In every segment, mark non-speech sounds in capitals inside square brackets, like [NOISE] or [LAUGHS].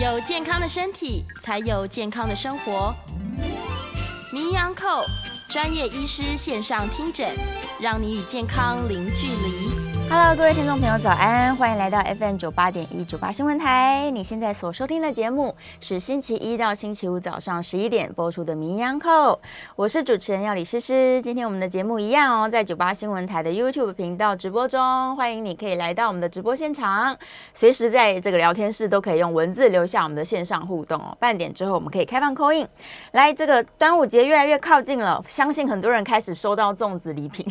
有健康的身体，才有健康的生活。名医堂扣专业医师线上听诊，让你与健康零距离。Hello，各位听众朋友，早安！欢迎来到 FM 九八点一九八新闻台。你现在所收听的节目是星期一到星期五早上十一点播出的《名医堂扣》，我是主持人要李诗诗。今天我们的节目一样哦，在九八新闻台的 YouTube 频道直播中，欢迎你可以来到我们的直播现场，随时在这个聊天室都可以用文字留下我们的线上互动哦。半点之后我们可以开放 call in。来，这个端午节越来越靠近了，相信很多人开始收到粽子礼品，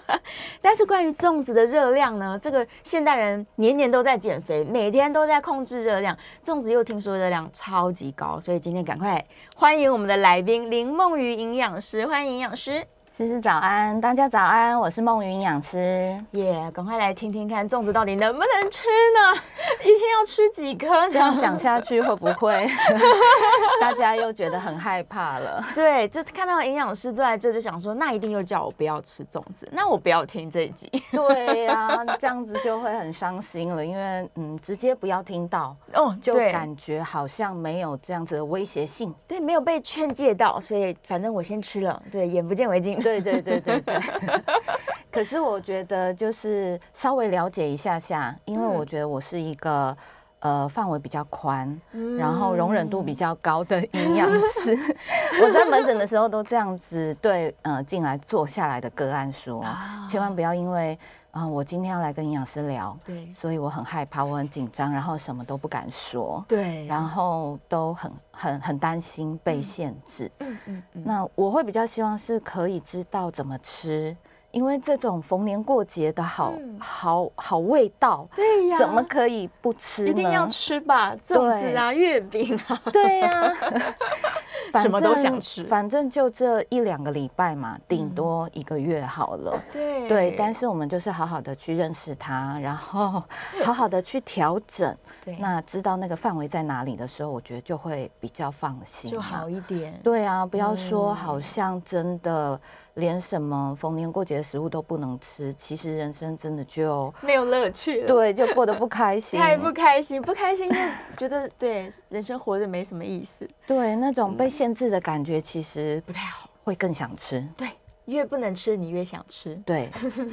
[LAUGHS] 但是关于粽子的热量呢？这个现代人年年都在减肥，每天都在控制热量。粽子又听说热量超级高，所以今天赶快欢迎我们的来宾林梦瑜营养师，欢迎营养师。诗诗早安，大家早安，我是梦云营养师。耶，赶快来听听看粽子到底能不能吃呢？[LAUGHS] 一天要吃几颗？这样讲下去会不会 [LAUGHS] 大家又觉得很害怕了？对，就看到营养师坐在这，就想说，那一定又叫我不要吃粽子，那我不要听这一集。对呀、啊，[LAUGHS] 这样子就会很伤心了，因为嗯，直接不要听到哦，就感觉好像没有这样子的威胁性，对，没有被劝诫到，所以反正我先吃了，对，眼不见为净。对对对对对，[LAUGHS] 可是我觉得就是稍微了解一下下，因为我觉得我是一个呃范围比较宽，然后容忍度比较高的营养师。[LAUGHS] 我在门诊的时候都这样子对呃进来坐下来的个案说，千万不要因为。啊、嗯，我今天要来跟营养师聊，对，所以我很害怕，我很紧张，然后什么都不敢说，对，然后都很很很担心被限制，嗯嗯，嗯，嗯，那我会比较希望是可以知道怎么吃。因为这种逢年过节的好、嗯、好好味道，对呀，怎么可以不吃呢？一定要吃吧，粽子啊，月饼啊，对呀，[LAUGHS] 什么都想吃。反正就这一两个礼拜嘛，顶多一个月好了。对对，但是我们就是好好的去认识它，然后 [LAUGHS] 好好的去调整。对，那知道那个范围在哪里的时候，我觉得就会比较放心，就好一点。对啊，不要说好像真的。连什么逢年过节的食物都不能吃，其实人生真的就没有乐趣了。对，就过得不开心，[LAUGHS] 太不开心，不开心 [LAUGHS] 就觉得对人生活着没什么意思。对，那种被限制的感觉其实不太好，会更想吃。对。越不能吃，你越想吃。对，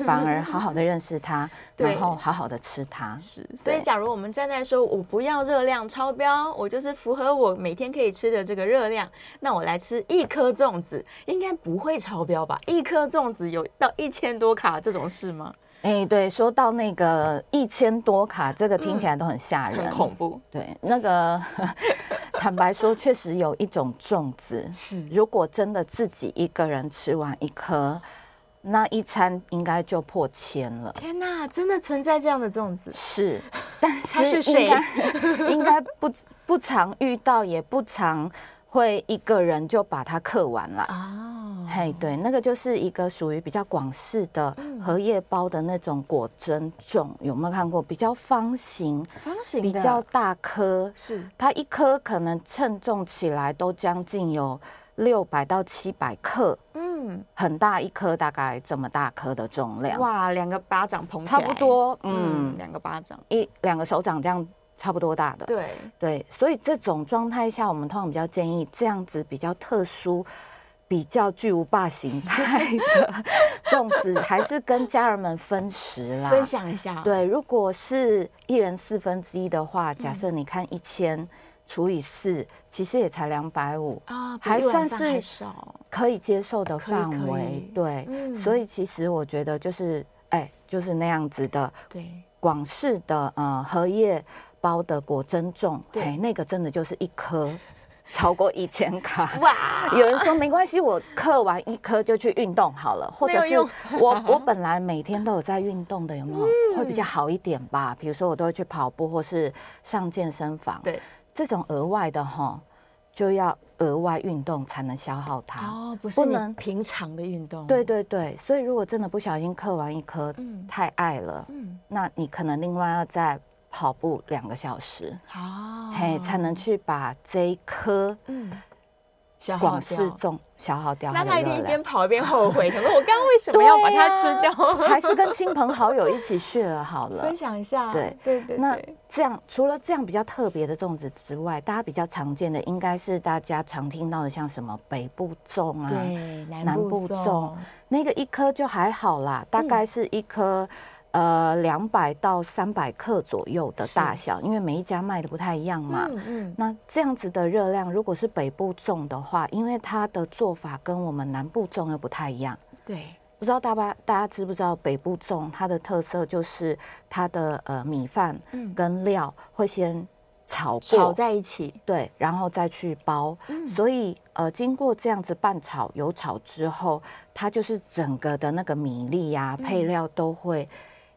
反而好好的认识它，[LAUGHS] 然后好好的吃它。是，所以假如我们站在说，我不要热量超标，我就是符合我每天可以吃的这个热量，那我来吃一颗粽子，应该不会超标吧？一颗粽子有到一千多卡这种事吗？哎、欸，对，说到那个一千多卡，这个听起来都很吓人，嗯、很恐怖。对，那个坦白说，确实有一种粽子，[LAUGHS] 是如果真的自己一个人吃完一颗，那一餐应该就破千了。天哪，真的存在这样的粽子？是，[LAUGHS] 但是应该 [LAUGHS] 应该不不常遇到，也不常。会一个人就把它刻完了。哦，嘿对，那个就是一个属于比较广式的荷叶包的那种果珍种，有没有看过？比较方形，方形比较大颗，是。它一颗可能称重起来都将近有六百到七百克，嗯，很大一颗，大概这么大颗的重量，哇，两个巴掌捧起来，差不多，嗯，嗯，两个巴掌，一两个手掌这样。差不多大的，对对，所以这种状态下，我们通常比较建议这样子比较特殊、比较巨无霸形态的 [LAUGHS] 粽子，还是跟家人们分食啦，分享一下。对，如果是一人四分之一的话，假设你看一千除以四，其实也才两百五啊，还算是可以接受的范围。对，嗯，所以其实我觉得就是哎，就是那样子的，对，广式的呃荷叶。包的果珍重，对，那个真的就是一颗超过一千卡。哇！有人说没关系，我嗑完一颗就去运动好了，或者是我我本来每天都有在运动的，有没有、嗯、会比较好一点吧？比如说我都会去跑步或是上健身房，对，这种额外的哈就要额外运动才能消耗它哦，不是不能平常的运动。对对对，所以如果真的不小心嗑完一颗，嗯，太爱了，嗯，那你可能另外要再。跑步两个小时，哦，嘿，才能去把这一颗，嗯，广式粽消耗掉。那他一定一边跑一边后悔，想说我刚刚为什么要把它 [LAUGHS] 吃掉？啊、还是跟亲朋好友一起 share 好了，分享一下。对对对。那这样除了这样比较特别的粽子之外，大家比较常见的应该是大家常听到的，像什么北部粽啊，对，南部粽，那个一颗就还好啦，大概是一颗。嗯呃，两百到三百克左右的大小，因为每一家卖的不太一样嘛。嗯嗯。那这样子的热量，如果是北部粽的话，因为它的做法跟我们南部粽又不太一样。对。不知道大家大家知不知道北部粽它的特色就是它的呃米饭跟料会先炒过炒在一起，对，然后再去包。嗯。所以呃，经过这样子拌炒油炒之后，它就是整个的那个米粒呀、啊、配料都会。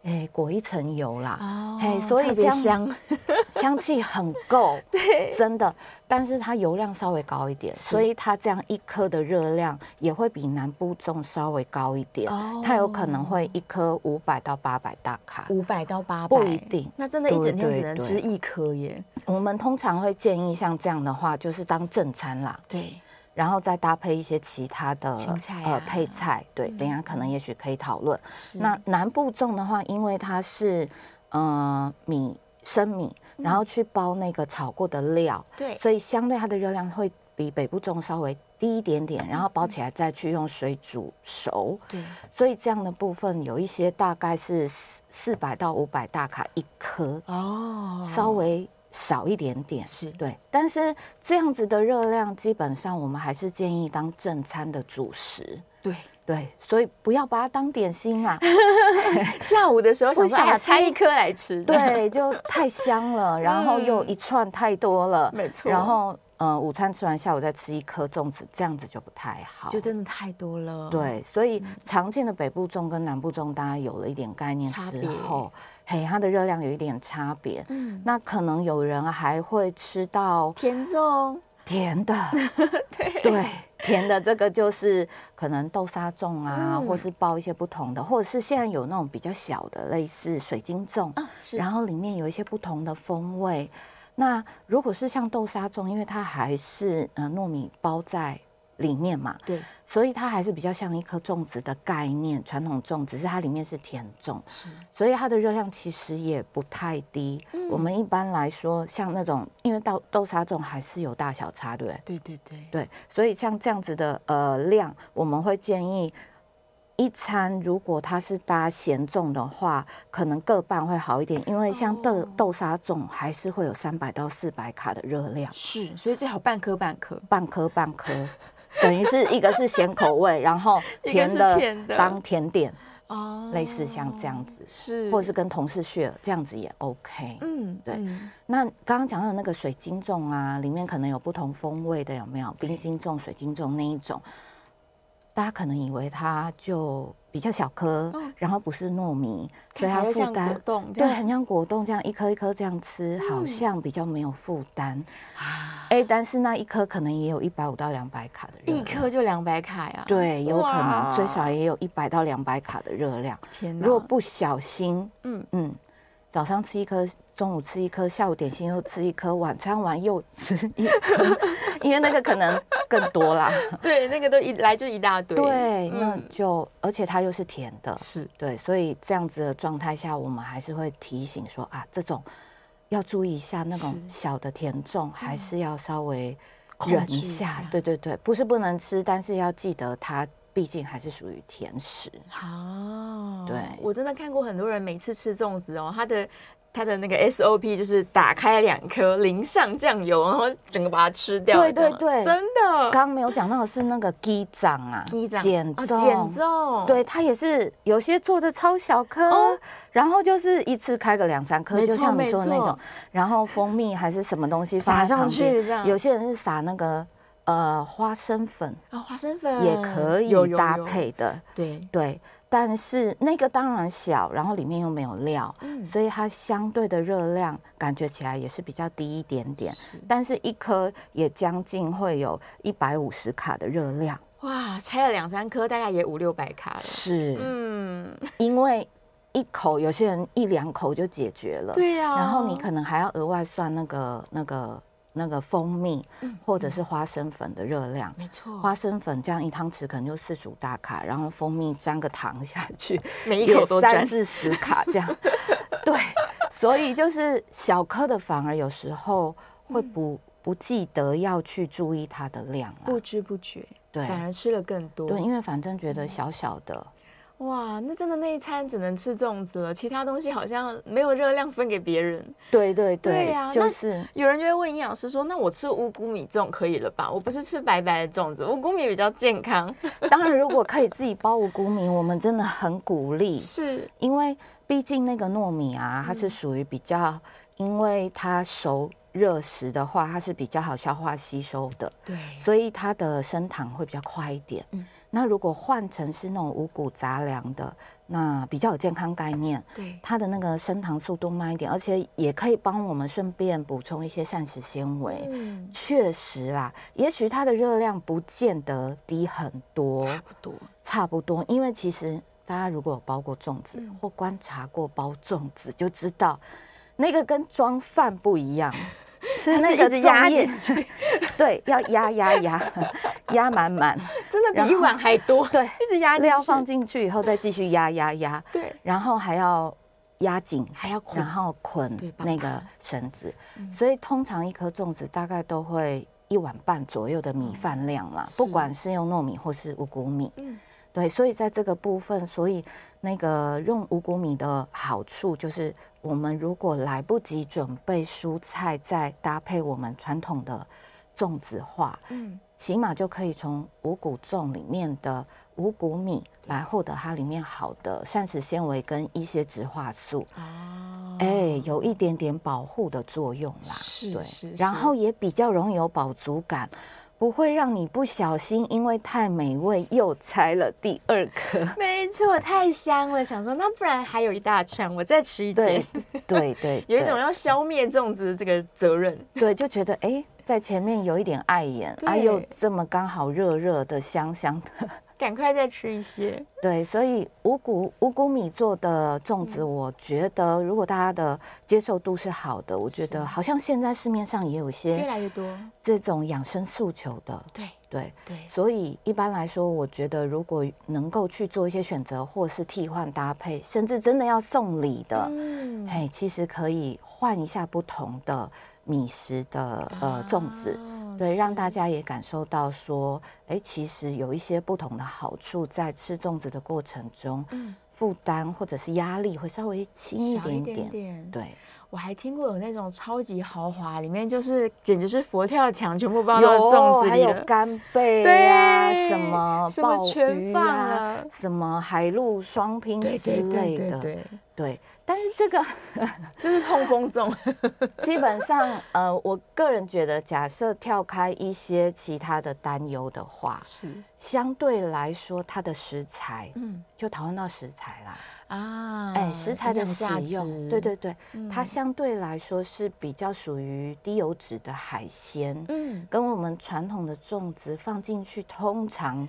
哎，裹一层油啦，哎、哦，所以这样香，[LAUGHS] 香气很够，[LAUGHS] 对，真的。但是它油量稍微高一点，所以它这样一颗的热量也会比南部粽稍微高一点。哦，它有可能会一颗五百到八百大卡，五百到八百不一定。那真的，一整天只能吃一颗耶。我们通常会建议像这样的话，就是当正餐啦。对。然后再搭配一些其他的菜、啊、呃配菜，对，嗯、等一下可能也许可以讨论。那南部粽的话，因为它是嗯、呃、米生米，然后去包那个炒过的料，对、嗯，所以相对它的热量会比北部粽稍微低一点点。然后包起来再去用水煮熟，对，所以这样的部分有一些大概是四四百到五百大卡一颗哦，稍微。少一点点是对，但是这样子的热量，基本上我们还是建议当正餐的主食。对对，所以不要把它当点心啊。[LAUGHS] 下午的时候想说，哎呀，拆一颗来吃，对，就太香了，[LAUGHS] 然后又一串太多了，没错。然后呃，午餐吃完，下午再吃一颗粽子，这样子就不太好，就真的太多了。对，所以常见的北部粽跟南部粽，大家有了一点概念之后。嘿，它的热量有一点差别。嗯，那可能有人还会吃到甜粽，甜的，[LAUGHS] 对对，甜的这个就是可能豆沙粽啊，嗯、或是包一些不同的，或者是现在有那种比较小的，类似水晶粽，啊、然后里面有一些不同的风味。那如果是像豆沙粽，因为它还是呃糯米包在里面嘛，对。所以它还是比较像一颗粽子的概念，传统粽，只是它里面是甜粽，是，所以它的热量其实也不太低。嗯，我们一般来说，像那种，因为豆豆沙粽还是有大小差，对不对？对对对对，所以像这样子的呃量，我们会建议一餐如果它是搭咸粽的话，可能各半会好一点，因为像豆、哦、豆沙粽还是会有三百到四百卡的热量，是，所以最好半颗半颗，半颗半颗。等于是一个是咸口味，然后甜的当甜点哦，类似像这样子是，或者是跟同事 share 这样子也 OK。嗯，对。那刚刚讲到那个水晶粽啊，里面可能有不同风味的，有没有冰晶粽、水晶粽那一种？大家可能以为它就。比较小颗，然后不是糯米，所以它负担对，很像果冻这样一颗一颗这样吃，好像比较没有负担啊。哎，但是那一颗可能也有一百五到两百卡的热量，一颗就两百卡呀？对，有可能最少也有一百到两百卡的热量。天哪！如果不小心，嗯嗯。早上吃一颗，中午吃一颗，下午点心又吃一颗，晚餐完又吃一颗，[LAUGHS] 因为那个可能更多啦。[LAUGHS] 对，那个都一来就一大堆。对，那就、嗯、而且它又是甜的，是对，所以这样子的状态下，我们还是会提醒说啊，这种要注意一下，那种小的甜粽还是要稍微忍一下。一下对对对，不是不能吃，但是要记得它。毕竟还是属于甜食。好、哦，对，我真的看过很多人每次吃粽子哦，他的他的那个 SOP 就是打开两颗，淋上酱油，然后整个把它吃掉。对对对，真的。刚刚没有讲到的是那个鸡掌啊，鸡掌碱粽，碱粽，对，它也是有些做的超小颗，哦、然后就是一次开个两三颗，就像你说的那种，然后蜂蜜还是什么东西撒上去这样。有些人是撒那个。呃，花生粉。啊，花生粉。也可以搭配的，对。对，但是那个当然小，然后里面又没有料，嗯，所以它相对的热量感觉起来也是比较低一点点，是，但是一颗也将近会有一百五十卡的热量，哇，拆了两三颗大概也五六百卡了，是，嗯，因为一口有些人一两口就解决了，对呀，然后你可能还要额外算那个那个。那个蜂蜜或者是花生粉的热量。没错，花生粉这样一汤匙可能就四十五大卡，然后蜂蜜沾个糖下去，[LAUGHS] 每一口都三四十卡这样。对，所以就是小颗的反而有时候会不不记得要去注意它的量，不知不觉，对，反而吃了更多。对，因为反正觉得小小的。哇，那真的那一餐只能吃粽子了，其他东西好像没有热量分给别人。对对对，对呀、啊，就是有人就会问营养师说：“那我吃五谷米粽可以了吧？我不是吃白白的粽子，五谷米比较健康。[LAUGHS] ”当然，如果可以自己包五谷米，我们真的很鼓励。[LAUGHS] 是因为毕竟那个糯米啊，它是属于比较，嗯、因为它熟热食的话，它是比较好消化吸收的。对，所以它的升糖会比较快一点。嗯。那如果换成是那种五谷杂粮的，那比较有健康概念，对它的那个升糖速度慢一点，而且也可以帮我们顺便补充一些膳食纤维。嗯，确实啦，也许它的热量不见得低很多，差不多，差不多。因为其实大家如果有包过粽子，嗯、或观察过包粽子，就知道那个跟装饭不一样。[LAUGHS] 是那个压进去，[LAUGHS] 对，要压压压，压 [LAUGHS] 满满，真的比一碗还多。对，一直压，料放进去以后再继续压压压，对，然后还要压紧，还要捆，然后捆那个绳子。所以通常一颗粽子大概都会一碗半左右的米饭量啦，不管是用糯米或是五谷米。嗯，对，所以在这个部分，所以那个用五谷米的好处就是。我们如果来不及准备蔬菜，再搭配我们传统的粽子话，嗯，起码就可以从五谷粽里面的五谷米来获得它里面好的膳食纤维跟一些植化素，哦，哎，有一点点保护的作用啦，是，对，是，是，然后也比较容易有饱足感。不会让你不小心，因为太美味又拆了第二颗。[LAUGHS] 没错，太香了，想说那不然还有一大串，我再吃一点。对对对，[LAUGHS] 有一种要消灭粽子的这个责任。对，就觉得哎，在前面有一点碍眼，哎又，这么刚好热热的、香香的。赶快再吃一些。对，所以五谷五谷米做的粽子，我觉得如果大家的接受度是好的，我觉得好像现在市面上也有些越来越多这种养生诉求的。对对对，所以一般来说，我觉得如果能够去做一些选择，或是替换搭配，甚至真的要送礼的，嗯，嘿，其实可以换一下不同的米食的呃粽子。对，让大家也感受到说，哎，其实有一些不同的好处，在吃粽子的过程中，嗯，负担或者是压力会稍微轻一点点。点对，我还听过有那种超级豪华，里面就是简直是佛跳墙，全部包到粽子里，还有干贝啊，对什么鲍鱼啊，啊什么海陆双拼之类的，对，对，对，对，对。但是这个就是痛风粽，[LAUGHS] 基本上，呃，我个人觉得，假设跳开一些其他的担忧的话，是相对来说，它的食材，嗯，就讨论到食材啦，啊，哎，食材的使用，对对对，它相对来说是比较属于低油脂的海鲜，嗯，跟我们传统的粽子放进去，通常。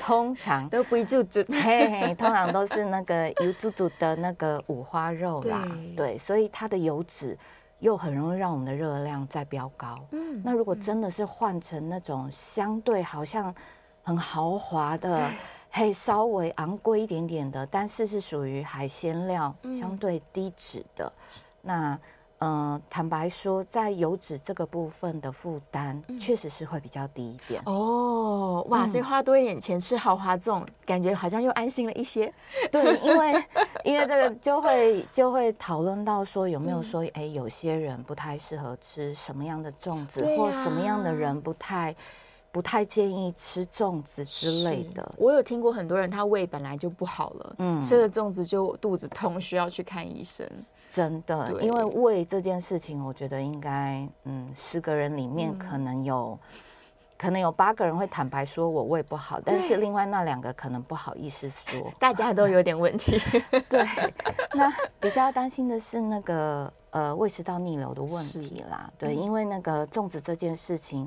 通常 [LAUGHS] 都不煮煮，嘿嘿，通常都是那个油煮煮的那个五花肉啦，对，对，所以它的油脂又很容易让我们的热量再飙高。嗯，那如果真的是换成那种相对好像很豪华的，嘿，稍微昂贵一点点的，但是是属于海鲜料，相对低脂的，那。嗯、呃，坦白说，在油脂这个部分的负担，确实是会比较低一点。哦，哇，所以花多一点钱吃豪华粽，感觉好像又安心了一些。对，因为 [LAUGHS] 因为这个就会就会讨论到说，有没有说，哎、嗯，有些人不太适合吃什么样的粽子，啊、或什么样的人不太不太建议吃粽子之类的。我有听过很多人，他胃本来就不好了，嗯，吃了粽子就肚子痛，需要去看医生。真的，因为胃这件事情，我觉得应该，嗯，十个人里面可能有，嗯、可能有八个人会坦白说我胃不好，但是另外那两个可能不好意思说，大家都有点问题。[LAUGHS] 对，[LAUGHS] 那比较担心的是那个呃胃食道逆流的问题啦。对，因为那个粽子这件事情，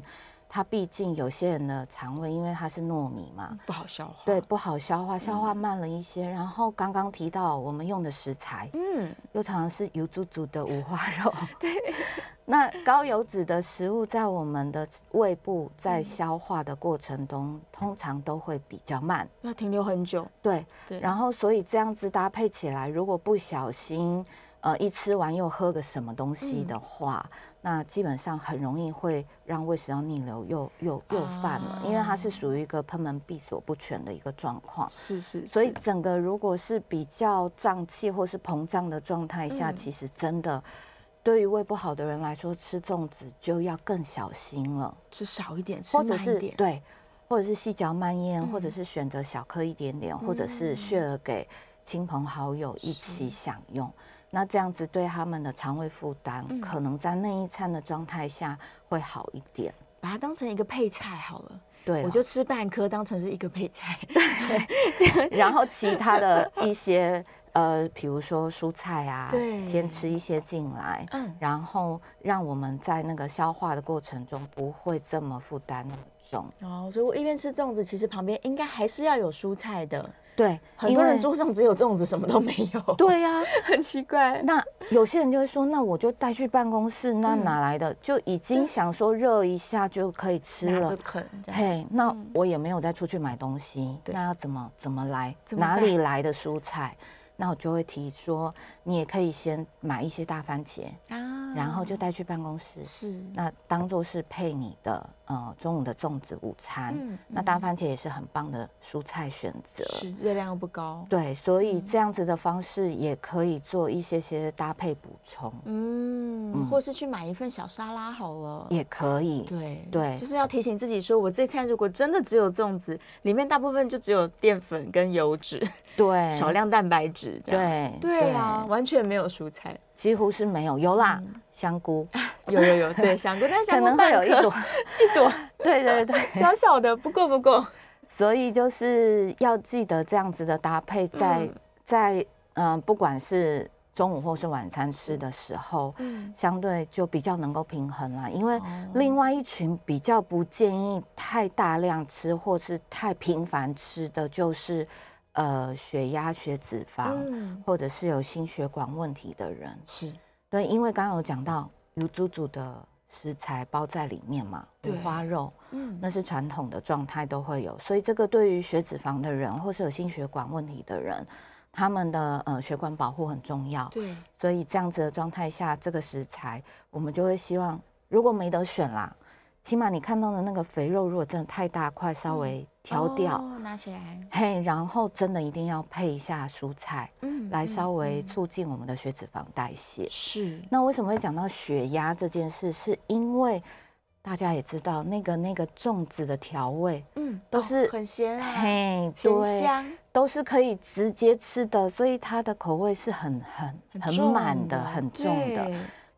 它毕竟有些人的肠胃，因为它是糯米嘛，不好消化。对，不好消化，消化慢了一些。嗯、然后刚刚提到我们用的食材，嗯，又常常是油煮煮的五花肉。[LAUGHS] 对。[LAUGHS] 那高油脂的食物在我们的胃部在消化的过程中，嗯、通常都会比较慢，要停留很久。对。对。然后，所以这样子搭配起来，如果不小心，呃，一吃完又喝个什么东西的话。嗯那基本上很容易会让胃食道逆流又又又犯了，因为它是属于一个喷门闭锁不全的一个状况。是是。所以整个如果是比较胀气或是膨胀的状态下，其实真的对于胃不好的人来说，吃粽子就要更小心了，吃少一点，或者是对，或者是细嚼慢咽，或者是选择小颗一点点，或者是 share 给亲朋好友一起享用。那这样子对他们的肠胃负担，嗯、可能在那一餐的状态下会好一点，把它当成一个配菜好了。对，我就吃半颗当成是一个配菜。对，[LAUGHS] [LAUGHS] 然后其他的一些呃，比如说蔬菜啊，对，先吃一些进来，嗯，然后让我们在那个消化的过程中不会这么负担那么重。哦，所以我一边吃粽子，其实旁边应该还是要有蔬菜的。对，很多人桌上只有粽子，什么都没有。[LAUGHS] 对呀、啊，很奇怪。那有些人就会说，那我就带去办公室，那哪来的？嗯、就已经想说热一下就可以吃了。啃嘿，那我也没有再出去买东西，嗯、那要怎么怎么来？哪里来的蔬菜？那我就会提说，你也可以先买一些大番茄。啊，然后就带去办公室，是那当做是配你的呃中午的粽子午餐。嗯，那大番茄也是很棒的蔬菜选择，是热量又不高。对，所以这样子的方式也可以做一些些搭配补充。嗯，嗯或是去买一份小沙拉好了，也可以。对对，对就是要提醒自己说，我这餐如果真的只有粽子，里面大部分就只有淀粉跟油脂。对，少量蛋白质。对对啊，完全没有蔬菜，几乎是没有。有啦，香菇 [LAUGHS] 有有有，对 [LAUGHS] 香菇，但可能会有一朵一朵。[LAUGHS] 对对对，小小的，不够不够。所以就是要记得这样子的搭配，在在嗯，不管是中午或是晚餐吃的时候，相对就比较能够平衡啦。因为另外一群比较不建议太大量吃或是太频繁吃的就是。呃，血压、血脂肪，嗯、或者是有心血管问题的人，是。对，因为刚刚有讲到有煮煮的食材包在里面嘛，五花肉，嗯，那是传统的状态都会有，所以这个对于血脂肪的人，或是有心血管问题的人，他们的呃血管保护很重要，对，所以这样子的状态下，这个食材我们就会希望，如果没得选啦。起码你看到的那个肥肉，如果真的太大块，稍微挑掉，嗯哦，拿起来，嘿，然后真的一定要配一下蔬菜，嗯，来稍微促进我们的血脂肪代谢。是。那为什么会讲到血压这件事？是因为大家也知道，那个那个粽子的调味，嗯，都是很咸，嘿，咸香，都是可以直接吃的，所以它的口味是很很很满的，很重的。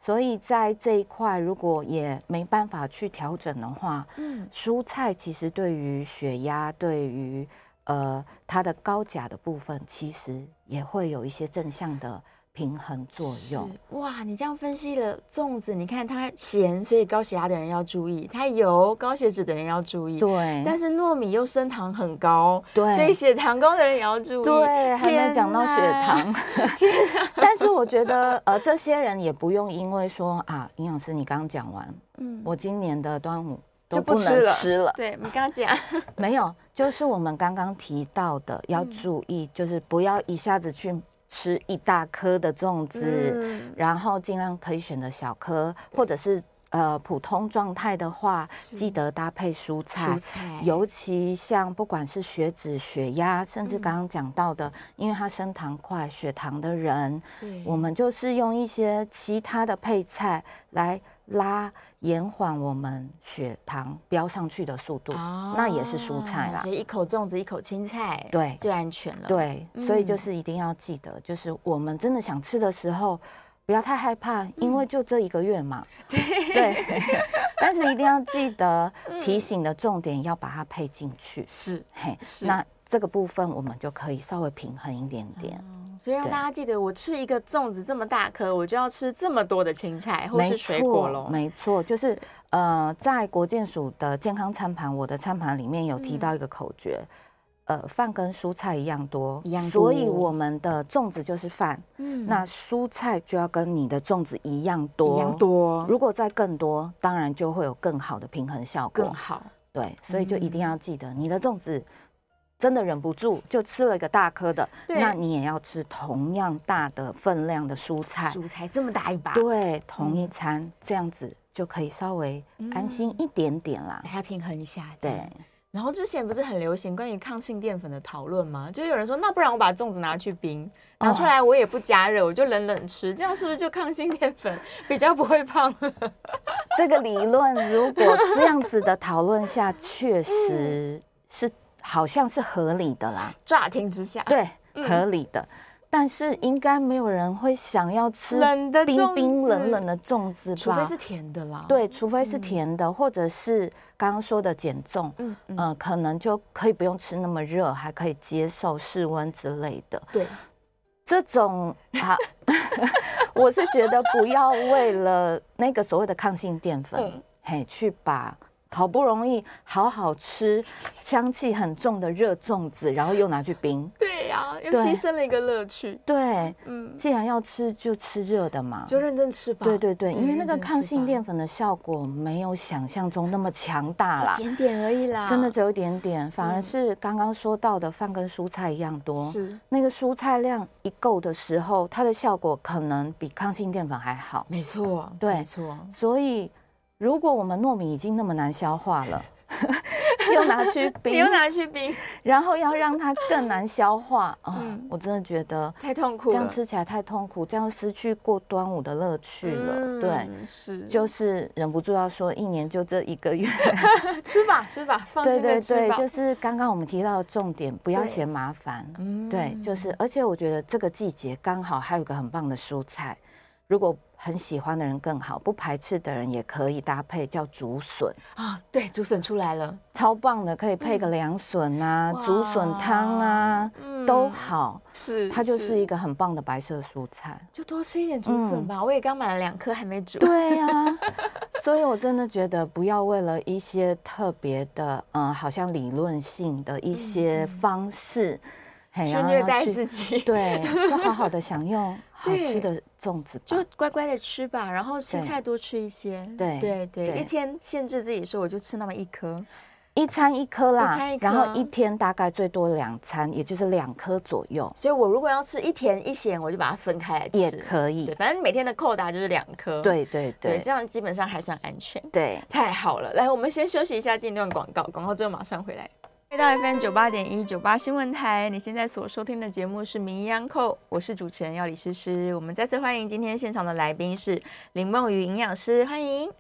所以在这一块，如果也没办法去调整的话，嗯，蔬菜其实对于血压，对于呃它的高钾的部分，其实也会有一些正向的。平衡作用哇！你这样分析了粽子，你看它咸，所以高血压的人要注意；它油，高血脂的人要注意。对，但是糯米又升糖很高，对，所以血糖高的人也要注意。对，还没讲到血糖。天哪！[LAUGHS] 但是我觉得，呃，这些人也不用因为说啊，营养师你刚刚讲完，嗯，我今年的端午就不能吃了。对，你刚刚讲 [LAUGHS] 没有，就是我们刚刚提到的要注意，就是不要一下子去。吃一大颗的粽子，嗯、然后尽量可以选择小颗，或者是呃普通状态的话，是。记得搭配蔬菜。蔬菜，尤其像不管是血脂、血压，甚至刚刚讲到的，嗯、因为它升糖快、血糖的人，我们就是用一些其他的配菜来拉。延缓我们血糖飙上去的速度，哦、那也是蔬菜啦。所以一口粽子，一口青菜，对，最安全了。对，所以就是一定要记得，嗯、就是我们真的想吃的时候，不要太害怕，因为就这一个月嘛。嗯、对。但是一定要记得提醒的重点，要把它配进去。是，嘿，是那这个部分我们就可以稍微平衡一点点。所以让大家记得，我吃一个粽子这么大颗，我就要吃这么多的青菜或是水果喽。没错，就是呃，在国健署的健康餐盘，我的餐盘里面有提到一个口诀。嗯呃，饭跟蔬菜一样多，一样多，所以我们的粽子就是饭。嗯，那蔬菜就要跟你的粽子一样多，一样多。如果再更多，当然就会有更好的平衡效果。更好，对，所以就一定要记得，你的粽子真的忍不住就吃了一个大颗的，那你也要吃同样大的分量的蔬菜。蔬菜这么大一把，对，同一餐这样子就可以稍微安心一点点啦，把它平衡一下。对。然后之前不是很流行关于抗性淀粉的讨论吗？就有人说，那不然我把粽子拿去冰，拿出来我也不加热，我就冷冷吃，这样是不是就抗性淀粉比较不会胖？这个理论如果这样子的讨论下，确实 [LAUGHS] 是好像是合理的啦。乍听之下，对，合理的。但是应该没有人会想要吃冰冰冷冷的粽子吧？除非是甜的啦。对，除非是甜的，或者是刚刚说的减重，嗯嗯，可能就可以不用吃那么热，还可以接受室温之类的。对，这种啊，[LAUGHS] 我是觉得不要为了那个所谓的抗性淀粉，嘿，去把。好不容易好好吃，香气很重的热粽子，然后又拿去冰。对呀、啊，又牺牲了一个乐趣。对，嗯，既然要吃，就吃热的嘛，就认真吃吧。对对对，因为那个抗性淀粉的效果没有想象中那么强大啦，一点点而已啦，真的只有一点点，反而是刚刚说到的饭跟蔬菜一样多。是，那个蔬菜量一够的时候，它的效果可能比抗性淀粉还好。没错，对，没错，所以。如果我们糯米已经那么难消化了，[LAUGHS] 又拿去冰，又拿去冰，然后要让它更难消化啊！嗯、我真的觉得太痛苦了，这样吃起来太痛苦，这样失去过端午的乐趣了。嗯、对，是，就是忍不住要说，一年就这一个月，吃 [LAUGHS] 吧吃吧。对对对，就是刚刚我们提到的重点，不要嫌麻烦。对，对，就是，而且我觉得这个季节刚好还有个很棒的蔬菜，如果。很喜欢的人更好，不排斥的人也可以搭配，叫竹笋啊。对，竹笋出来了，超棒的，可以配个凉笋啊、嗯、竹笋汤啊，嗯、都好。是，它就是一个很棒的白色蔬菜。就多吃一点竹笋吧，嗯、我也刚买了两颗，还没煮。对呀、啊，[LAUGHS] 所以我真的觉得不要为了一些特别的，嗯，好像理论性的一些方式，嗯、去虐待自己。对，就好好的享用。[LAUGHS] 好吃的粽子，就乖乖的吃吧，然后青菜多吃一些。对对对，一天限制自己说，我就吃那么一颗，一餐一颗啦。然后一天大概最多两餐，也就是两颗左右。所以我如果要吃一甜一咸，我就把它分开来吃也可以。对，反正每天的扣打就是两颗。对对对，这样基本上还算安全。对，太好了。来，我们先休息一下，进一段广告，广告之后马上回来。回到 FM 九八点一九八新闻台，你现在所收听的节目是《名医安扣》，我是主持人要李诗诗。我们再次欢迎今天现场的来宾是林梦雨营养师，欢迎。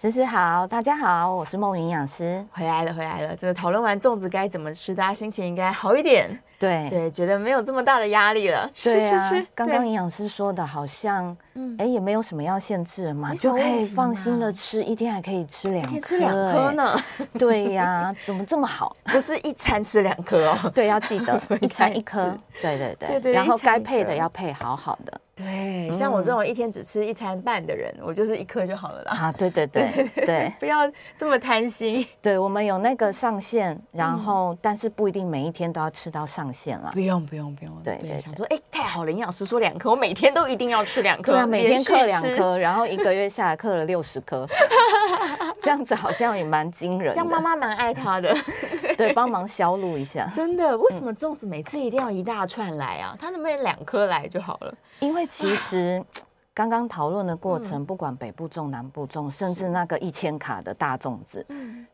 诗诗好，大家好，我是梦云营养师，回来了，回来了。这个讨论完粽子该怎么吃，大家心情应该好一点。对对，觉得没有这么大的压力了。对啊，刚刚营养师说的好像，哎，也没有什么要限制嘛，就可以放心的吃，一天还可以吃两颗，吃两颗呢。对呀，怎么这么好？[LAUGHS] 不是一餐吃两颗哦。对，要记得 [LAUGHS] 一餐一颗。对对对，然后该配的要配好好的。对，像我这种一天只吃一餐半的人，我就是一颗就好了啦。啊，对对对 [LAUGHS] 对，不要这么贪心。[LAUGHS] 对，我们有那个上限，然后但是不一定每一天都要吃到上限了。不用不用不用。对对，想说哎，太好了，营养师说两颗，我每天都一定要吃两颗。对啊，每天嗑两颗，然后一个月下来嗑了六十颗，[LAUGHS] 这样子好像也蛮惊人的。这样妈妈蛮爱他的，对，帮忙销路一下。真的，为什么粽子每次一定要一大串来啊？他能不能两颗来就好了？因为其实刚刚讨论的过程，不管北部粽、南部粽，甚至那个一千卡的大粽子，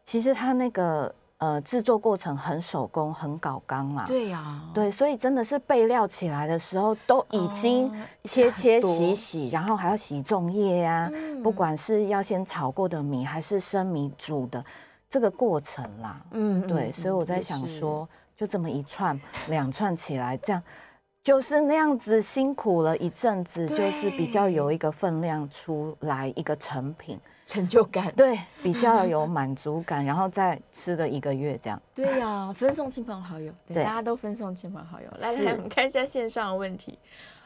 其实它那个呃制作过程很手工、很搞刚啦。对呀，对，所以真的是备料起来的时候都已经切切洗洗，然后还要洗粽叶呀。不管是要先炒过的米，还是生米煮的这个过程啦。嗯，对，所以我在想说，就这么一串、两串起来，这样。就是那样子辛苦了一阵子，就是比较有一个分量出来一个成品，成就感，对，比较有满足感，然后再吃个一个月这样。对呀、啊，分送亲朋好友，对，大家都分送亲朋好友。来来，我们看一下线上的问题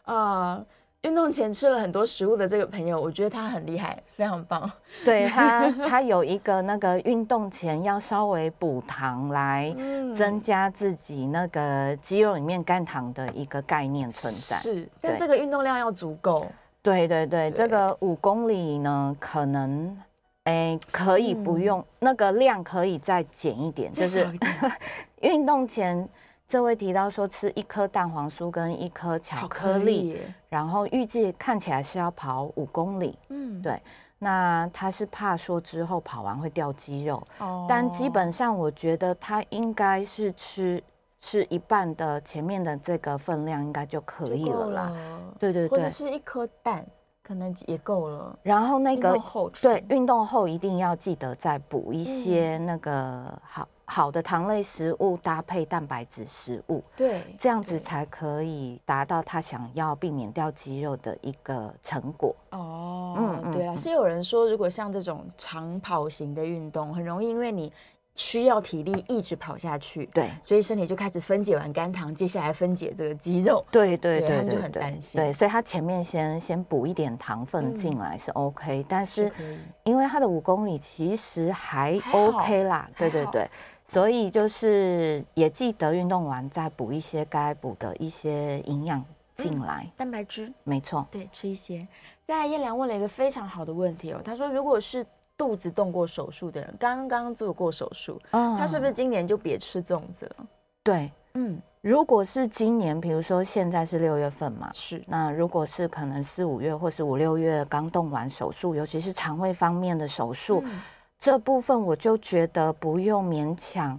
啊。呃运动前吃了很多食物的这个朋友，我觉得他很厉害，非常棒。[LAUGHS] 对他，他有一个那个运动前要稍微补糖来增加自己那个肌肉里面肝糖的一个概念存在。是，但这个运动量要足够。对对对，对这个五公里呢，可能哎可以不用、嗯、那个量，可以再减一点，就是 [LAUGHS] 运动前。这位提到说吃一颗蛋黄酥跟一颗巧克力，然后预计看起来是要跑五公里。嗯，对。那他是怕说之后跑完会掉肌肉，哦，但基本上我觉得他应该是吃吃一半的前面的这个分量应该就可以了啦。对对对，或者是一颗蛋可能也够了。然后那个对运动后一定要记得再补一些那个好。好的糖类食物搭配蛋白质食物，对，这样子才可以达到他想要避免掉肌肉的一个成果。哦，嗯，对啊，是有人说，如果像这种长跑型的运动，很容易因为你需要体力一直跑下去，对，所以身体就开始分解完肝糖，接下来分解这个肌肉，对对对，他们就很担心。对，所以他前面先先补一点糖分进来是 OK，但是因为他的五公里其实还 OK 啦，对对对。所以就是也记得运动完再补一些该补的一些营养进来，嗯，蛋白质，没错，对，吃一些。再来，燕良问了一个非常好的问题哦，他说，如果是肚子动过手术的人，刚刚做过手术，嗯，他是不是今年就别吃粽子了？对，嗯，如果是今年，比如说现在是六月份嘛，是，那如果是可能四五月或是五六月刚动完手术，尤其是肠胃方面的手术。嗯这部分我就觉得不用勉强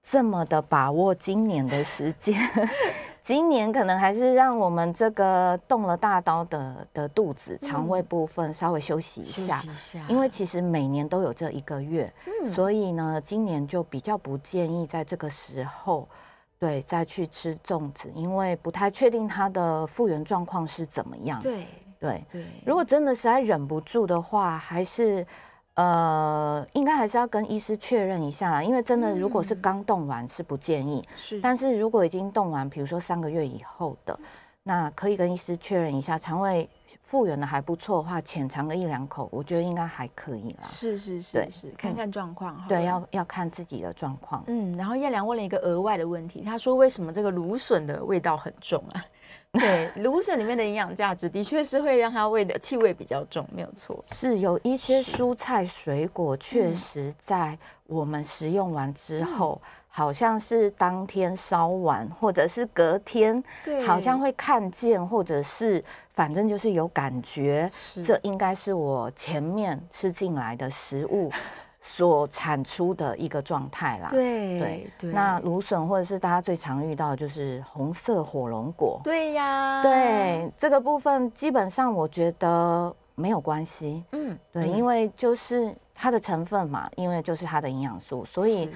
这么的把握今年的时间，[LAUGHS] 今年可能还是让我们这个动了大刀的的肚子肠胃部分稍微休息一下，休息一下，因为其实每年都有这一个月，所以呢，今年就比较不建议在这个时候对再去吃粽子，因为不太确定它的复原状况是怎么样。对。对对，如果真的实在忍不住的话，还是。呃，应该还是要跟医师确认一下啦，因为真的，如果是刚动完是不建议，是、嗯，但是如果已经动完，比如说三个月以后的，那可以跟医师确认一下，肠胃复原的还不错的话，浅尝个一两口，我觉得应该还可以啦。是是是，对，是看看状况，对，要要看自己的状况。嗯，然后燕良问了一个额外的问题，他说为什么这个芦笋的味道很重啊？对，芦笋里面的营养价值的确是会让它味的气味比较重，没有错。是有一些蔬菜水果，确实在我们食用完之后，嗯、好像是当天烧完，或者是隔天，好像会看见，或者是反正就是有感觉。这应该是我前面吃进来的食物。[LAUGHS] 所产出的一个状态啦，对对，对，那芦笋或者是大家最常遇到的就是红色火龙果，对呀，对这个部分基本上我觉得没有关系，嗯，对，因为就是它的成分嘛，因为就是它的营养素，所以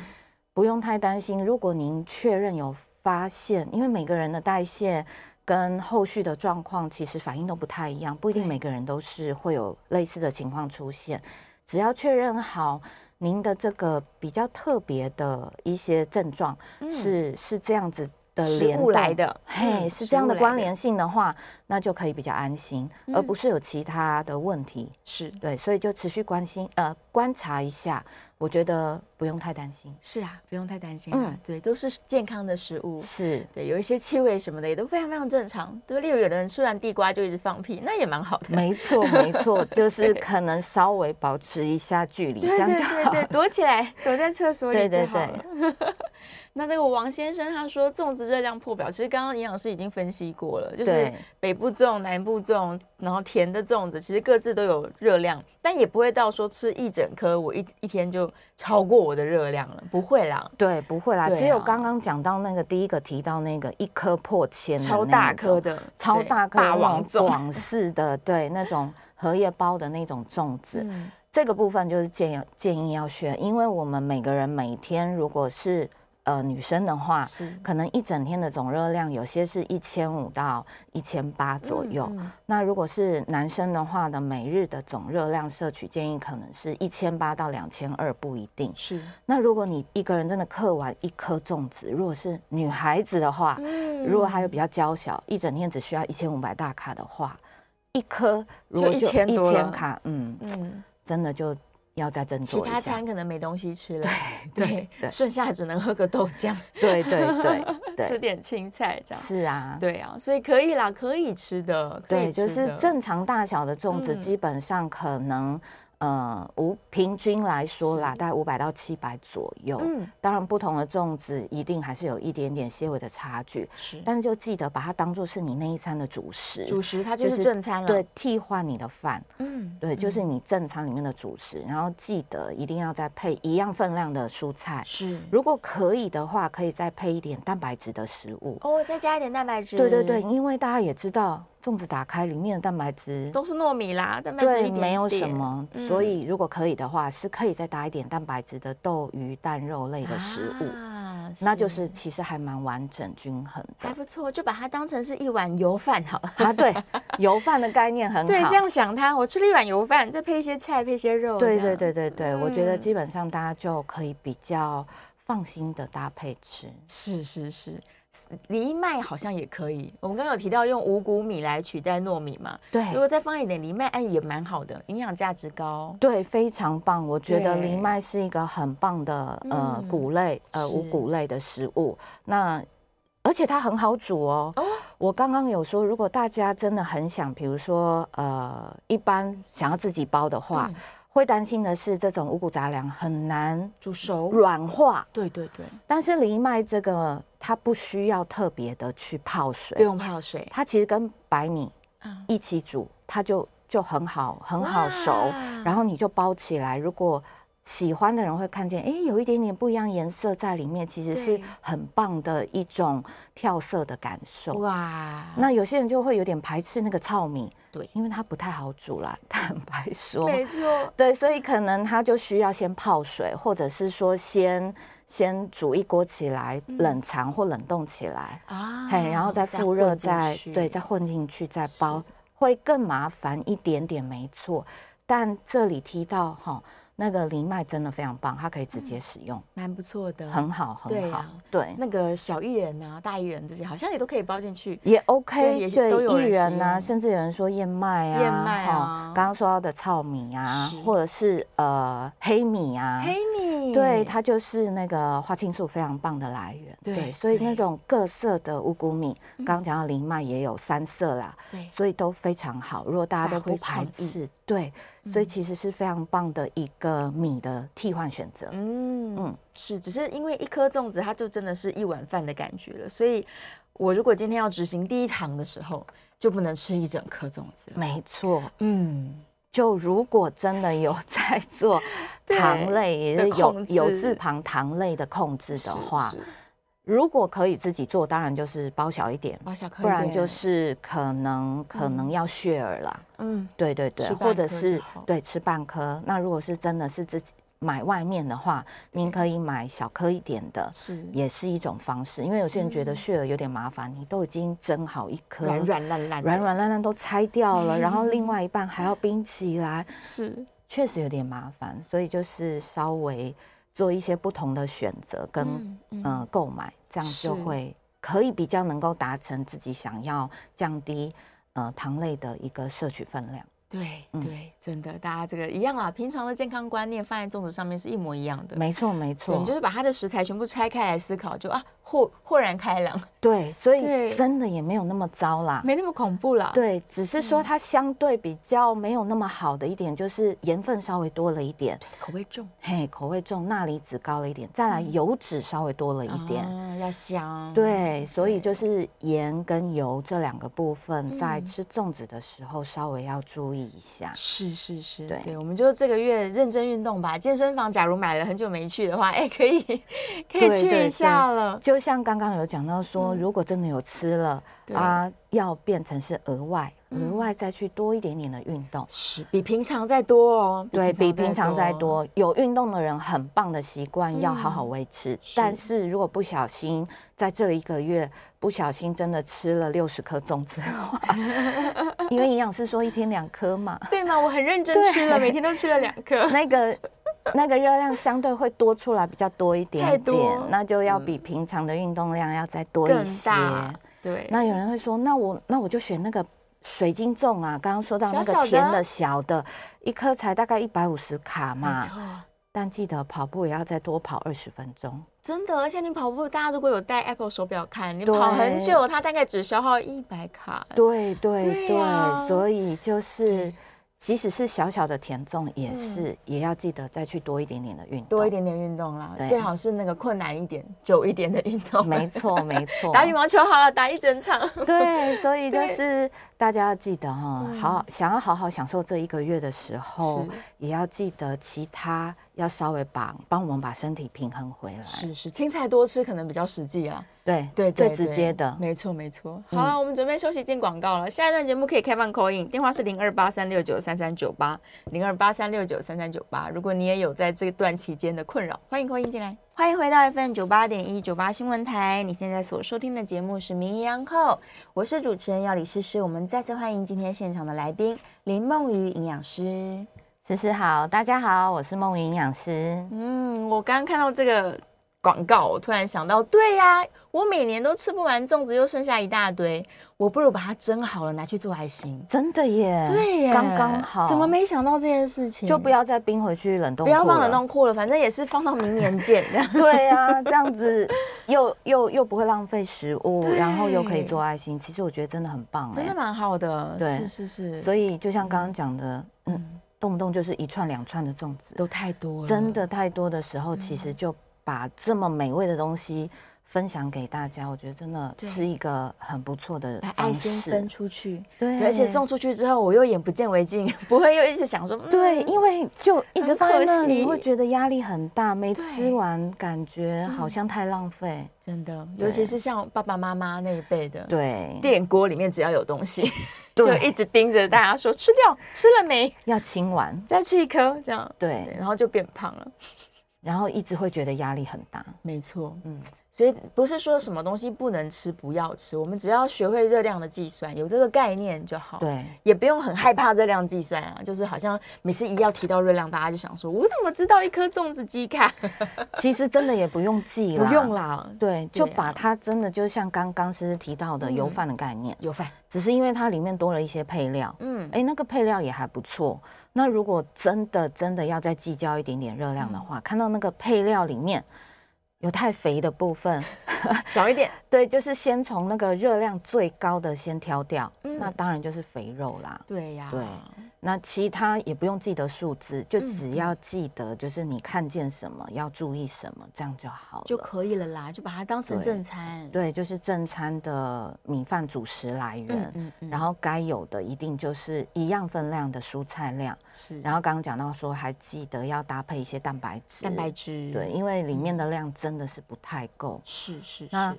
不用太担心。如果您确认有发现，因为每个人的代谢跟后续的状况其实反应都不太一样，不一定每个人都是会有类似的情况出现。只要确认好您的这个比较特别的一些症状是、嗯、是这样子的连带来的，嘿，是这样的关联性的话，那就可以比较安心，而不是有其他的问题。是对，所以就持续关心呃观察一下。我觉得不用太担心，是啊，不用太担心啊。嗯，对，都是健康的食物，是对，有一些气味什么的也都非常非常正常。对，例如有的人吃完地瓜就一直放屁，那也蛮好的。没错，没错，[LAUGHS] 就是可能稍微保持一下距离，这样就好。对对对，躲起来，躲在厕所 [LAUGHS] 里就好了。对对对。那这个王先生他说粽子热量破表，其实刚刚营养师已经分析过了，就是北部粽、南部粽，然后甜的粽子其实各自都有热量，但也不会到说吃一整颗我一一天就超过我的热量了，不会啦。对，不会啦。只有刚刚讲到那个第一个提到那个一颗破千的超大颗的超大颗大王粽，广式的对那种荷叶包的那种粽子，这个部分就是建议建议要选，因为我们每个人每天如果是。呃女生的话，是可能一整天的总热量有些是一千五到一千八左右。嗯嗯、那如果是男生的话呢，每日的总热量摄取建议可能是一千八到两千二，不一定。是。那如果你一个人真的嗑完一颗粽子，如果是女孩子的话，嗯、如果还有比较娇小，一整天只需要一千五百大卡的话，一颗如果就一千卡，嗯嗯，真的就。要再斟酌一下，其他餐可能没东西吃了，[LAUGHS] 对对，剩下只能喝个豆浆，[LAUGHS] 对对对，[LAUGHS] 对。吃点青菜这样。是啊，对啊，所以可以啦，可以吃的，对，就是正常大小的粽子，基本上可能。呃，五平均来说啦，大概五百到七百左右。嗯，当然不同的粽子一定还是有一点点些微的差距。是，但是就记得把它当做是你那一餐的主食。主食它就是正餐了。对，替换你的饭。嗯，对，就是你正餐里面的主食。然后记得一定要再配一样分量的蔬菜。是，如果可以的话，可以再配一点蛋白质的食物。哦，再加一点蛋白质。对对对，因为大家也知道。粽子打开，里面的蛋白质都是糯米啦，蛋白质没有什么。嗯、所以如果可以的话，是可以再搭一点蛋白质的豆、鱼、蛋、肉类的食物，啊、那就是其实还蛮完整均衡的，还不错。就把它当成是一碗油饭好了啊，对，[LAUGHS] 油饭的概念很好。对，这样想它，我吃了一碗油饭，再配一些菜，配一些肉。对对对对对，嗯、我觉得基本上大家就可以比较放心的搭配吃。是是是。藜麦好像也可以，我们刚刚有提到用五谷米来取代糯米嘛？对，如果再放一点藜麦，哎，也蛮好的，营养价值高。对，非常棒。我觉得藜麦是一个很棒的呃谷类呃五谷类的食物。那而且它很好煮哦。哦，我刚刚有说，如果大家真的很想，比如说呃，一般想要自己包的话。会担心的是，这种五谷杂粮很难煮熟软化。对对对。但是藜麦这个，它不需要特别的去泡水，不用泡水，它其实跟白米一起煮，它就就很好很好熟。然后你就包起来，如果。喜欢的人会看见，哎，有一点点不一样颜色在里面，其实是很棒的一种跳色的感受。哇！那有些人就会有点排斥那个糙米，对，因为它不太好煮啦。[LAUGHS] 坦白说，没错，对，所以可能它就需要先泡水，或者是说先先煮一锅起来，冷藏或冷冻起来啊，嘿，然后再复热，再对，再混进去再包，会更麻烦一点点，没错。但这里提到哈。那个藜麦真的非常棒，它可以直接使用，蛮不错的，很好，很好。对，那个小薏仁啊、大薏仁这些，好像也都可以包进去，也 OK。对，薏仁啊，甚至有人说燕麦啊，燕麦啊，刚刚说到的糙米啊，或者是呃黑米啊，黑米，对，它就是那个花青素非常棒的来源。对，所以那种各色的五谷米，刚刚讲到藜麦也有三色啦，对，所以都非常好。如果大家都不排斥，对。所以其实是非常棒的一个米的替换选择。嗯嗯，是，只是因为一颗粽子，它就真的是一碗饭的感觉了。所以，我如果今天要执行第一堂的时候，就不能吃一整颗粽子。没错，嗯，就如果真的有在做 [LAUGHS] 糖类，也是有有字旁糖类的控制的话。如果可以自己做，当然就是包小一点，包小颗，不然就是可能可能要 share 啦。嗯，对对对，或者是对吃半颗。那如果是真的是自己买外面的话，您可以买小颗一点的，是也是一种方式。因为有些人觉得 share 有点麻烦，你都已经蒸好一颗，软软烂烂，软软烂烂都拆掉了，[LAUGHS] 然后另外一半还要冰起来，是确实有点麻烦。所以就是稍微。做一些不同的选择跟嗯，购买，这样就会可以比较能够达成自己想要降低呃糖类的一个摄取分量。对对，真的，大家这个一样啊，平常的健康观念放在粽子上面是一模一样的。没错没错，你就是把它的食材全部拆开来思考，就啊。豁豁然开朗，[LAUGHS] 对，所以真的也没有那么糟啦，没那么恐怖啦。对，只是说它相对比较没有那么好的一点，就是盐分稍微多了一点，口味重，嘿，口味重，钠离子高了一点，再来油脂稍微多了一点，嗯，要香。对，所以就是盐跟油这两个部分，在吃粽子的时候稍微要注意一下。是是是，对，我们就这个月认真运动吧。健身房假如买了很久没去的话，哎，可以可以去一下了。就像刚刚有讲到说，如果真的有吃了啊，要变成是额外额外再去多一点点的运动，是比平常再多哦。对，比平常再多。有运动的人很棒的习惯要好好维持，但是如果不小心在这一个月不小心真的吃了六十颗粽子的话，因为营养师说一天两颗嘛，[LAUGHS] 对吗？我很认真吃了，[LAUGHS] 每天都吃了两颗。[LAUGHS] 那个。[LAUGHS] 那个热量相对会多出来比较多一点点，那就要比平常的运动量要再多一些。对，那有人会说，那我那我就选那个水晶粽啊，刚刚说到那个甜的小的，一颗才大概一百五十卡嘛。没错。但记得跑步也要再多跑二十分钟。真的，而且你跑步，大家如果有戴 Apple 手表看，你跑很久，它大概只消耗一百卡。对对对，所以就是。即使是小小的甜粽，也是、嗯、也要记得再去多一点点的运动，多一点点运动啦。对最好是那个困难一点、久一点的运动。没错，没错。打羽毛球好了，打一整场。对，所以就是。大家要记得哈，好，好想要好好享受这一个月的时候，也要记得其他要稍微把帮我们把身体平衡回来。是是，青菜多吃可能比较实际啊。对对，最直接的，没错没错。好了，嗯、我们准备休息进广告了。下一段节目可以开放 call in，电话是零二八三六九三三九八零二八三六九三三九八。如果你也有在这段期间的困扰，欢迎 call in 进来。欢迎回到 FM 九八点一九八新闻台，你现在所收听的节目是《名医央叩》，我是主持人药理诗诗。我们再次欢迎今天现场的来宾林梦瑜营养师，诗诗好，大家好，我是梦云营养师。嗯，我刚刚看到这个。广告，我突然想到，对呀，我每年都吃不完粽子，又剩下一大堆，我不如把它蒸好了拿去做爱心。真的耶，对耶，刚刚好。怎么没想到这件事情？就不要再冰回去冷冻，不要放冷冻库了，反正也是放到明年见。[LAUGHS] 对呀，这样子又又又不会浪费食物，然后又可以做爱心。其实我觉得真的很棒，真的蛮好的。对，是是是。所以就像刚刚讲的，嗯，动不动就是一串两串的粽子，都太多了。真的太多的时候，其实就。把这么美味的东西分享给大家，我觉得真的是一个很不错的把爱心分出去。对，而且送出去之后，我又眼不见为净，[LAUGHS] 不会又一直想说，对，因为就一直放在那里，会觉得压力很大，没吃完，感觉好像太浪费。真的，尤其是像爸爸妈妈那一辈的，对，电锅里面只要有东西，就一直盯着大家说吃掉，吃了没？要清完，再吃一颗，这样对，然后就变胖了。然后一直会觉得压力很大，没错，嗯，所以不是说什么东西不能吃不要吃，我们只要学会热量的计算，有这个概念就好，对，也不用很害怕热量计算啊，就是好像每次一要提到热量，大家就想说，我怎么知道一颗粽子几卡？[LAUGHS] 其实真的也不用记了，不用啦，对，就把它真的就像刚刚诗诗提到的油饭的概念，油饭，只是因为它里面多了一些配料，嗯，哎，那个配料也还不错。那如果真的真的要再计较一点点热量的话，嗯、看到那个配料里面有太肥的部分，[LAUGHS] 少一点。对，就是先从那个热量最高的先挑掉，嗯、那当然就是肥肉啦。对呀，对。那其他也不用记得数字，就只要记得就是你看见什么要注意什么，这样就好了，就可以了啦。就把它当成正餐，对，对，就是正餐的米饭主食来源。嗯嗯。然后该有的一定就是一样分量的蔬菜量。是。然后刚刚讲到说，还记得要搭配一些蛋白质。蛋白质。对，因为里面的量真的是不太够。是是是。那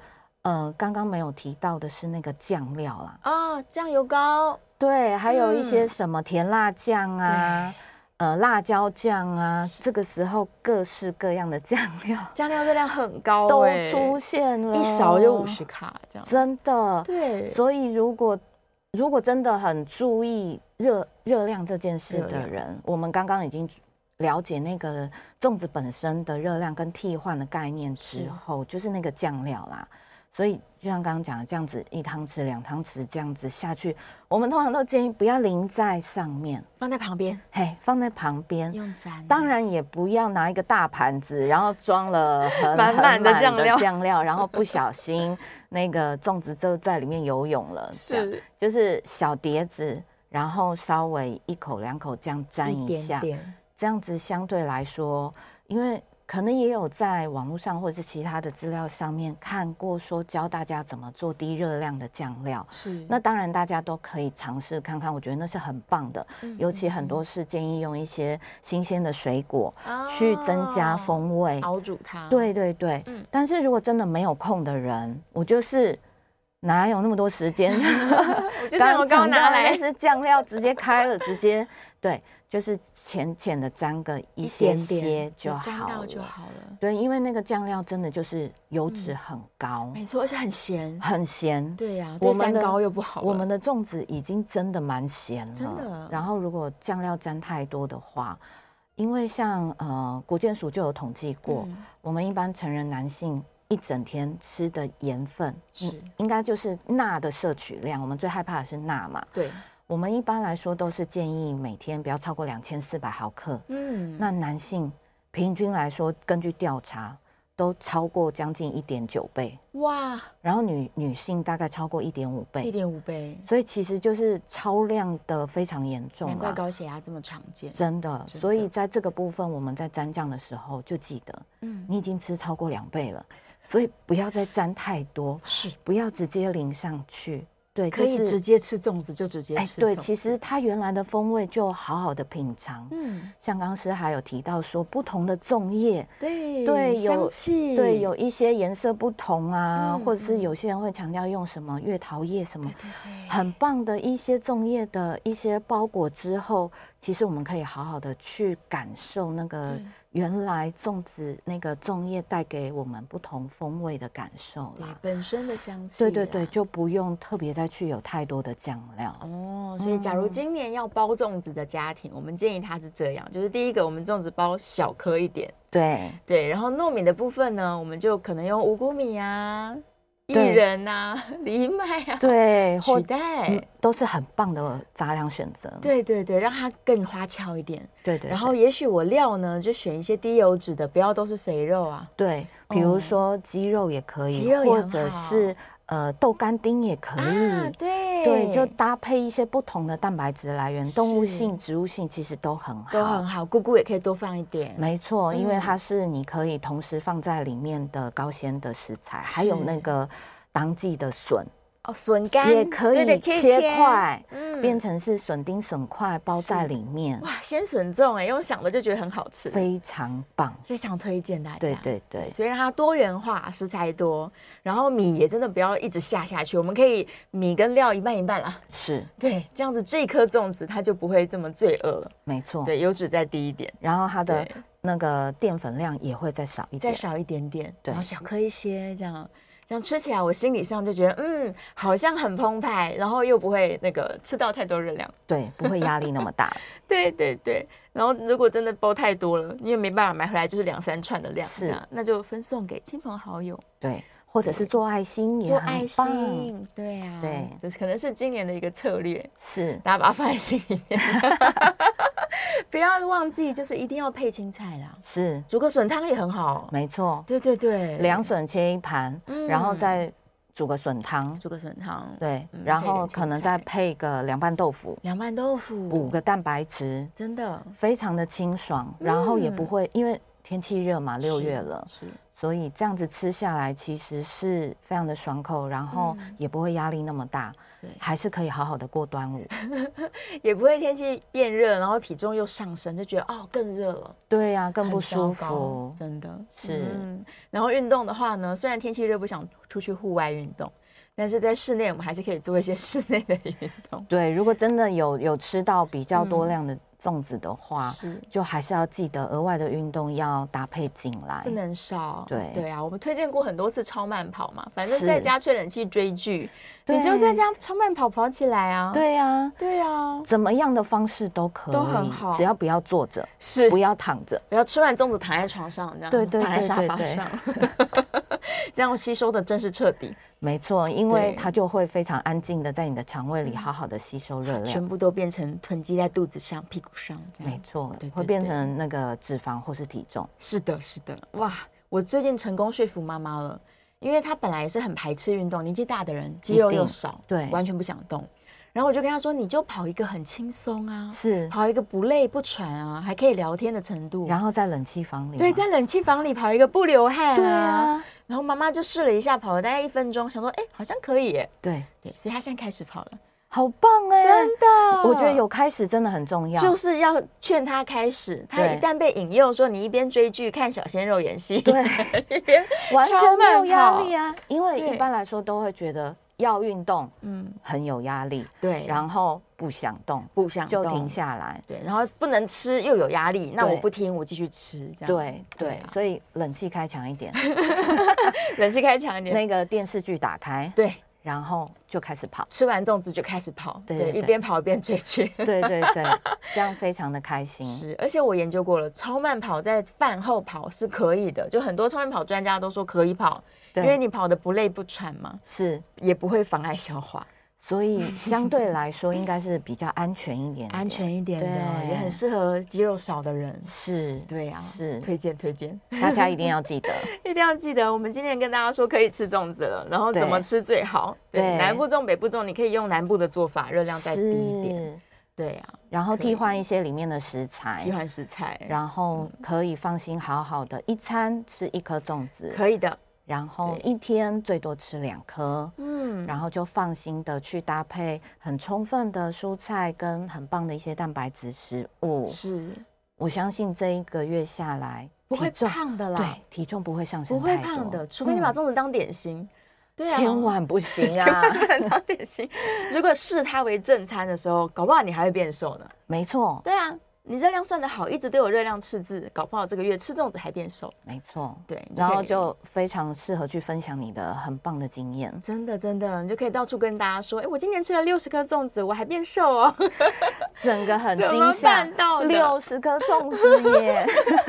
呃，刚刚没有提到的是那个酱料啦。啊，酱油膏。对，还有一些什么甜辣酱啊，嗯、呃，辣椒酱啊，是这个时候各式各样的酱料，[LAUGHS] 酱料热量很高，[LAUGHS] 都出现了，一勺就五十卡，这样真的。对，所以如果如果真的很注意热热量这件事的人，我们刚刚已经了解那个粽子本身的热量跟替换的概念之后，是就是那个酱料啦。所以就像刚刚讲的，这样子一汤匙、两汤匙这样子下去，我们通常都建议不要淋在上面，放在旁边。嘿，放在旁边。用沾。当然也不要拿一个大盘子，然后装了很 [LAUGHS] 满满的酱料，酱料，然后不小心那个粽子就在里面游泳了。是，就是小碟子，然后稍微一口两口这样沾一下，一点点这样子相对来说，因为。可能也有在网络上或者是其他的资料上面看过，说教大家怎么做低热量的酱料。是，那当然大家都可以尝试看看，我觉得那是很棒的。嗯、尤其很多是建议用一些新鲜的水果去增加风味，熬煮它。对对对。嗯、但是如果真的没有空的人，我就是哪有那么多时间？[LAUGHS] 我就这么刚拿来是酱料，直接开了，直接 [LAUGHS] 对。就是浅浅的沾个一些些就好了，就好了。对，因为那个酱料真的就是油脂很高，没错，而且很咸，很咸。对呀，对三高又不好。我们的粽子已经真的蛮咸了，真的。然后如果酱料沾太多的话，因为像呃国健署就有统计过，我们一般成人男性一整天吃的盐分是应该就是钠的摄取量，我们最害怕的是钠嘛？对。我们一般来说都是建议每天不要超过两千四百毫克。嗯，那男性平均来说，根据调查都超过将近一点九倍。哇！然后女女性大概超过一点五倍。一点五倍。所以其实就是超量的非常严重。难怪高血压这么常见。真的。所以在这个部分，我们在沾酱的时候就记得，嗯，你已经吃超过两倍了，所以不要再沾太多，是不要直接淋上去。对，可以直接吃粽子就直接吃。对，其实它原来的风味就好好的品尝。嗯，像刚刚师还有提到说，不同的粽叶，对对，香气，对，有一些颜色不同啊，或者是有些人会强调用什么月桃叶什么，很棒的一些粽叶的一些包裹之后，其实我们可以好好的去感受那个。原来粽子那个粽叶带给我们不同风味的感受啦，本身的香气，对对对，就不用特别再去有太多的酱料哦。所以，假如今年要包粽子的家庭，嗯、我们建议他是这样，就是第一个，我们粽子包小颗一点，对对，然后糯米的部分呢，我们就可能用五谷米啊。薏仁呐，[LAUGHS] 藜麦啊，对，[LAUGHS] 取代都是很棒的杂粮选择。对对对，让它更花俏一点。对对。然后也许我料呢，就选一些低油脂的，不要都是肥肉啊。对，比如说鸡肉也可以，或者是呃豆干丁也可以。对对，就搭配一些不同的蛋白质来源，动物性、植物性其实都很好，都很好。菇菇也可以多放一点。没错，因为它是你可以同时放在里面的高纤的食材，还有那个。当季的笋哦，笋干也可以切块，嗯，变成是笋丁、笋块包在里面。哇，鲜笋粽哎，用想的就觉得很好吃，非常棒，非常推荐大家。对对对，所以让它多元化，食材多，然后米也真的不要一直下下去，我们可以米跟料一半一半啦。是，对，这样子这一颗粽子它就不会这么罪恶了。没错，对，油脂再低一点，然后它的那个淀粉量也会再少一点，再少一点点，对，然后小颗一些这样。这样吃起来，我心理上就觉得，嗯，好像很澎湃，然后又不会那个吃到太多热量，对，不会压力那么大，[LAUGHS] 对对对。然后如果真的包太多了，你也没办法买回来，就是两三串的量，是，那就分送给亲朋好友，对，或者是做爱心也，做爱心，对啊，对，这是可能是今年的一个策略，是，大家把它放在心里面。[LAUGHS] 不要忘记，就是一定要配青菜啦。是，煮个笋汤也很好。没错，对对对，凉笋切一盘，然后再煮个笋汤，煮个笋汤。对，然后可能再配个凉拌豆腐，凉拌豆腐。补个蛋白质，真的。非常的清爽，然后也不会因为天气热嘛，六月了，是。所以这样子吃下来，其实是非常的爽口，然后也不会压力那么大，对，还是可以好好的过端午，[LAUGHS] 也不会天气变热，然后体重又上升，就觉得哦更热了，对呀，更不舒服，真的是。然后运动的话呢，虽然天气热不想出去户外运动，但是在室内我们还是可以做一些 [LAUGHS] 室内的运动。对，如果真的有有吃到比较多量的。粽子的话，是。就还是要记得额外的运动要搭配进来，不能少。对。对啊，我们推荐过很多次超慢跑嘛，反正在家吹冷气追剧，你就在家超慢跑跑起来啊。对呀，对呀，怎么样的方式都可以，都很好，只要不要坐着，是。不要躺着，不要吃完粽子躺在床上这样，对对躺在沙发上，[LAUGHS] 这样吸收的真是彻底。没错，因为它就会非常安静的在你的肠胃里好好的吸收热量，全部都变成囤积在肚子上、屁股上。没错，会变成那个脂肪或是体重。是的，是的。哇，我最近成功说服妈妈了，因为她本来也是很排斥运动，年纪大的人肌肉又少，对，完全不想动。然后我就跟她说：“你就跑一个很轻松啊，是跑一个不累不喘啊，还可以聊天的程度。然后在冷气房里，对，在冷气房里跑一个不流汗，对啊。”然后妈妈就试了一下，跑了大概一分钟，想说，哎，好像可以耶。对。对，所以她现在开始跑了，好棒哎！真的，我觉得有开始真的很重要，就是要劝她开始。她一旦被引诱说你一边追剧看小鲜肉演戏，对，[LAUGHS] 一边完全没有压力啊。因为一般来说都会觉得要运动，嗯，很有压力，对，然后不想动，不想动。就停下来，对，然后不能吃又有压力，那我不听，我继续吃，这样，对对，所以冷气开强一点，[LAUGHS] 冷气开强一点，那个电视剧打开，对，然后就开始跑，吃完粽子就开始跑，对，一边跑一边追剧，对对对，[LAUGHS] 这样非常的开心。是，而且我研究过了，超慢跑在饭后跑是可以的，就很多超慢跑专家都说可以跑。因为你跑的不累不喘嘛，是。也不会妨碍消化，所以 [LAUGHS] 相对来说应该是比较安全一点，安全一点的，也很适合肌肉少的人。是，对呀，是推荐推荐，[LAUGHS] 大家一定要记得，[LAUGHS] 一定要记得。我们今天跟大家说可以吃粽子了，然后怎么吃最好？对，南部粽北部粽，你可以用南部的做法，热量再低一点。对呀，然后替换一些里面的食材，替换食材，然后可以放心好好的一餐吃一颗粽子，可以的。然后一天最多吃两颗，嗯，然后就放心的去搭配很充分的蔬菜跟很棒的一些蛋白质食物。是，我相信这一个月下来不会胖的啦，对，体重不会上升，不会胖的，除非你把粽子当点心，对啊，千万不行啊，[LAUGHS] 当点心。如果视它为正餐的时候，搞不好你还会变瘦呢。没错，对啊。你热量算得好，一直都有热量赤字，搞不好这个月吃粽子还变瘦。没错，对，然后就非常适合去分享你的很棒的经验。真的，真的，你就可以到处跟大家说，哎，我今年吃了六十颗粽子，我还变瘦哦，[LAUGHS] [LAUGHS] 整个很惊吓，六十颗粽子耶，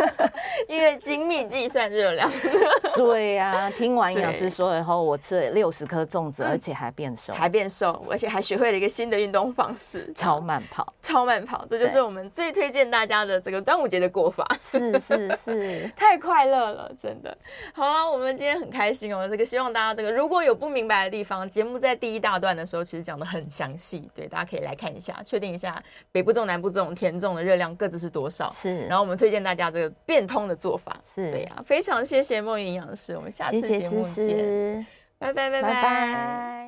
[LAUGHS] 因为精密计算热量。对呀，听完营养师说以后，我吃了六十颗粽子，而且还变瘦，还变瘦，而且还学会了一个新的运动方式——超慢跑。超慢跑，这就是我们最推。推荐大家的这个端午节的过法，是是是，[LAUGHS] 太快乐了，真的。好了，我们今天很开心哦。这个希望大家这个如果有不明白的地方，节目在第一大段的时候其实讲的很详细，对，大家可以来看一下，确定一下北部粽、南部粽、甜粽的热量各自是多少。是，然后我们推荐大家这个变通的做法。是，对呀、啊，非常谢谢孟营养师，我们下次节目见，拜拜拜拜。